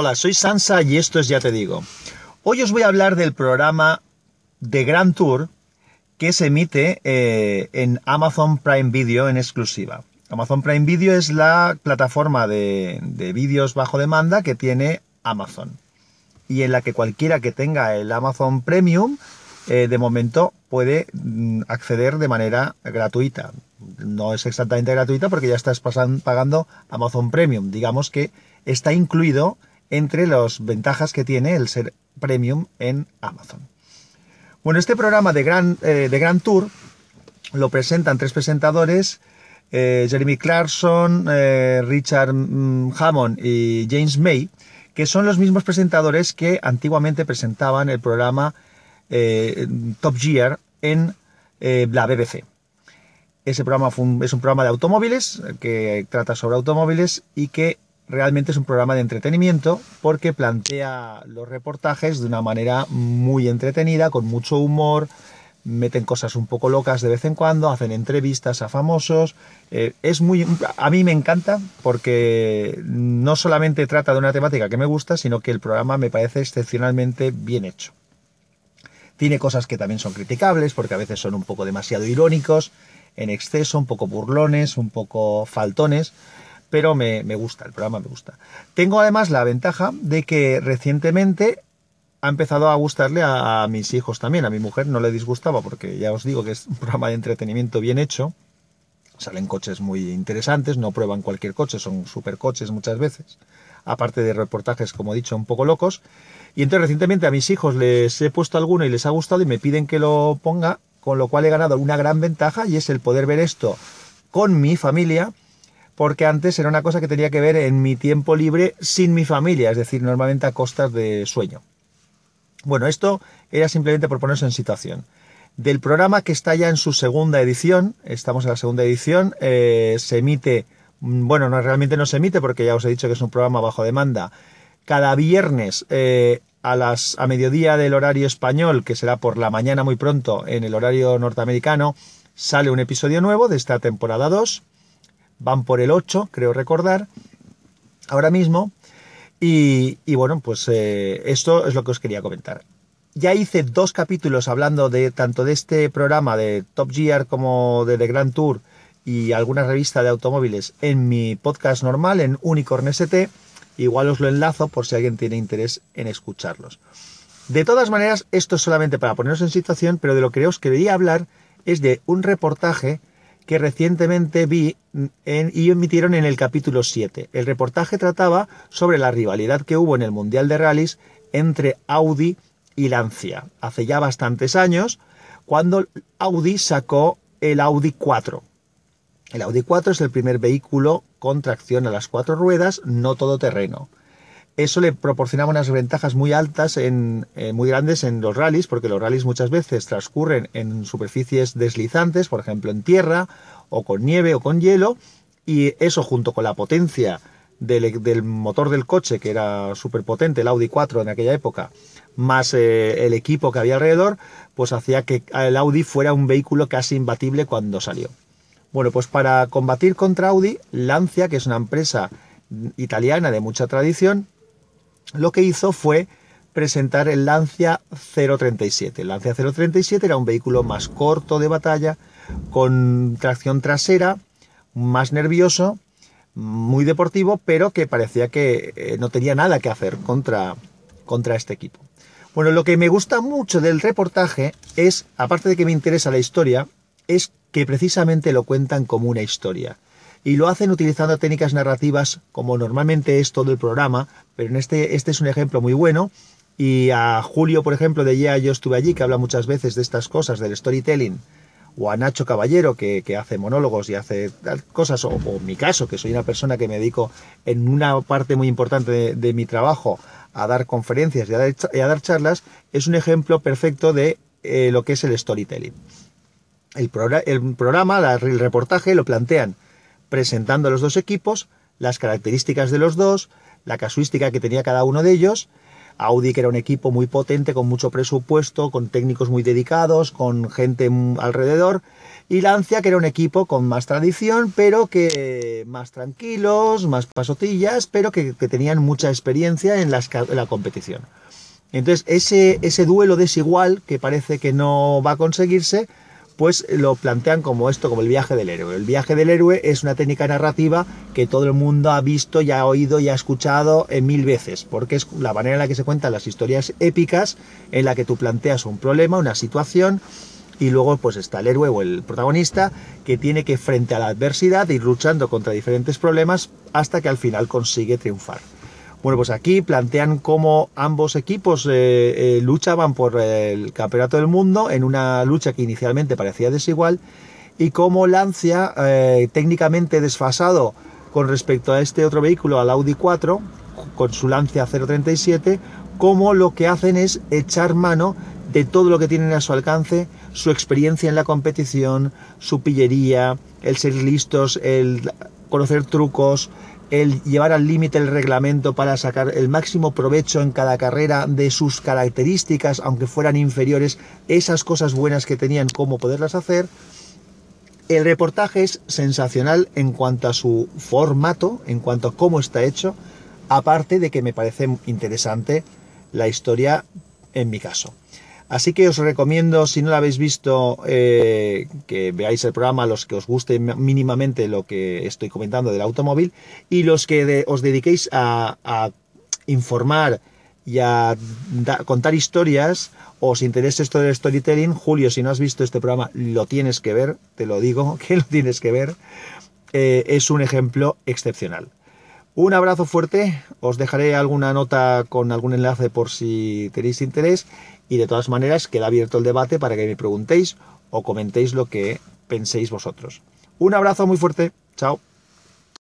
Hola, soy Sansa y esto es Ya Te Digo. Hoy os voy a hablar del programa de Grand Tour que se emite eh, en Amazon Prime Video en exclusiva. Amazon Prime Video es la plataforma de, vídeos bajo demanda que tiene Amazon y en la que cualquiera que tenga el Amazon Premium eh, de momento puede mm, acceder de manera gratuita. No es exactamente gratuita porque ya estás pagando Amazon Premium. Digamos que está incluido entre las ventajas que tiene el ser premium en Amazon. Bueno, este programa de Gran, eh, de Tour lo presentan tres presentadores, eh, Jeremy Clarkson, eh, Richard mm, Hammond y James May, que son los mismos presentadores que antiguamente presentaban el programa Top Gear en la BBC. Ese programa es un programa de automóviles que trata sobre automóviles y que realmente es un programa de entretenimiento porque plantea los reportajes de una manera muy entretenida, con mucho humor, meten cosas un poco locas de vez en cuando, hacen entrevistas a famosos. Eh, es muy. A mí me encanta porque no solamente trata de una temática que me gusta, sino que el programa me parece excepcionalmente bien hecho. Tiene cosas que también son criticables, porque a veces son un poco demasiado irónicos, en exceso, un poco burlones, un poco faltones pero me, gusta, el programa me gusta. Tengo además la ventaja de que recientemente ha empezado a gustarle a, mis hijos también, a mi mujer no le disgustaba porque ya os digo que es un programa de entretenimiento bien hecho, salen coches muy interesantes, no prueban cualquier coche, son supercoches muchas veces, aparte de reportajes, como he dicho, un poco locos. Y entonces recientemente a mis hijos les he puesto alguno y les ha gustado y me piden que lo ponga, con lo cual he ganado una gran ventaja y es el poder ver esto con mi familia porque antes era una cosa que tenía que ver en mi tiempo libre sin mi familia, es decir, normalmente a costas de sueño. Bueno, esto era simplemente por ponerse en situación. Del programa que está ya en su segunda edición, estamos en la segunda edición, eh, se emite, bueno, no, realmente no se emite porque ya os he dicho que es un programa bajo demanda, cada viernes eh, a, las, a mediodía del horario español, que será por la mañana muy pronto en el horario norteamericano, sale un episodio nuevo de esta temporada 2 van por el 8, creo recordar, ahora mismo. Y, bueno, pues eh, esto es lo que os quería comentar. Ya hice dos capítulos hablando de tanto de este programa de Top Gear como de The Grand Tour y alguna revista de automóviles en mi podcast normal, en Unicorn ST. Igual os lo enlazo por si alguien tiene interés en escucharlos. De todas maneras, esto es solamente para poneros en situación, pero de lo que os quería hablar es de un reportaje que recientemente vi y emitieron en el capítulo 7. El reportaje trataba sobre la rivalidad que hubo en el Mundial de Rallys entre Audi y Lancia, hace ya bastantes años, cuando Audi sacó el Audi 4. El Audi 4 es el primer vehículo con tracción a las cuatro ruedas, no todoterreno eso le proporcionaba unas ventajas muy altas, en, eh, muy grandes en los rallies, porque los rallies muchas veces transcurren en superficies deslizantes, por ejemplo en tierra, o con nieve o con hielo, y eso junto con la potencia del, motor del coche, que era súper potente, el Audi 4 en aquella época, más eh, el equipo que había alrededor, pues hacía que el Audi fuera un vehículo casi imbatible cuando salió. Bueno, pues para combatir contra Audi, Lancia, que es una empresa italiana de mucha tradición, lo que hizo fue presentar el Lancia 037. El Lancia 037 era un vehículo más corto de batalla, con tracción trasera, más nervioso, muy deportivo, pero que parecía que eh, no tenía nada que hacer contra, contra este equipo. Bueno, lo que me gusta mucho del reportaje es, aparte de que me interesa la historia, es que precisamente lo cuentan como una historia y lo hacen utilizando técnicas narrativas como normalmente es todo el programa, pero en este, este es un ejemplo muy bueno. Y a Julio, por ejemplo, de Ya Yo Estuve Allí, que habla muchas veces de estas cosas, del storytelling, o a Nacho Caballero, que, hace monólogos y hace cosas, o, mi caso, que soy una persona que me dedico en una parte muy importante de, mi trabajo a dar conferencias y a dar, charlas, es un ejemplo perfecto de eh, lo que es el storytelling. El, el programa, el reportaje lo plantean presentando a los dos equipos, las características de los dos, la casuística que tenía cada uno de ellos, Audi, que era un equipo muy potente, con mucho presupuesto, con técnicos muy dedicados, con gente alrededor, y Lancia, que era un equipo con más tradición, pero que más tranquilos, más pasotillas, pero que, tenían mucha experiencia en, la competición. Entonces, ese duelo desigual, que parece que no va a conseguirse, pues lo plantean como esto, como el viaje del héroe. El viaje del héroe es una técnica narrativa que todo el mundo ha visto, ya ha oído, y ha escuchado en mil veces, porque es la manera en la que se cuentan las historias épicas, en la que tú planteas un problema, una situación, y luego pues está el héroe o el protagonista que tiene que frente a la adversidad ir luchando contra diferentes problemas hasta que al final consigue triunfar. Bueno, pues aquí plantean cómo ambos equipos eh, eh, luchaban por el campeonato del mundo en una lucha que inicialmente parecía desigual y cómo Lancia, eh, técnicamente desfasado con respecto a este otro vehículo, al Audi 4, con su Lancia 037, cómo lo que hacen es echar mano de todo lo que tienen a su alcance, su experiencia en la competición, su pillería, el ser listos, el conocer trucos, el llevar al límite el reglamento para sacar el máximo provecho en cada carrera de sus características, aunque fueran inferiores, esas cosas buenas que tenían, cómo poderlas hacer. El reportaje es sensacional en cuanto a su formato, en cuanto a cómo está hecho, aparte de que me parece interesante la historia en mi caso. Así que os recomiendo, si no lo habéis visto, eh, que veáis el programa, los que os guste mínimamente lo que estoy comentando del automóvil y los que os dediquéis a, informar y a contar historias, os interesa esto del storytelling, Julio, si no has visto este programa, lo tienes que ver, te lo digo, que lo tienes que ver. Eh, es un ejemplo excepcional. Un abrazo fuerte, os dejaré alguna nota con algún enlace por si tenéis interés y de todas maneras queda abierto el debate para que me preguntéis o comentéis lo que penséis vosotros. Un abrazo muy fuerte. Chao.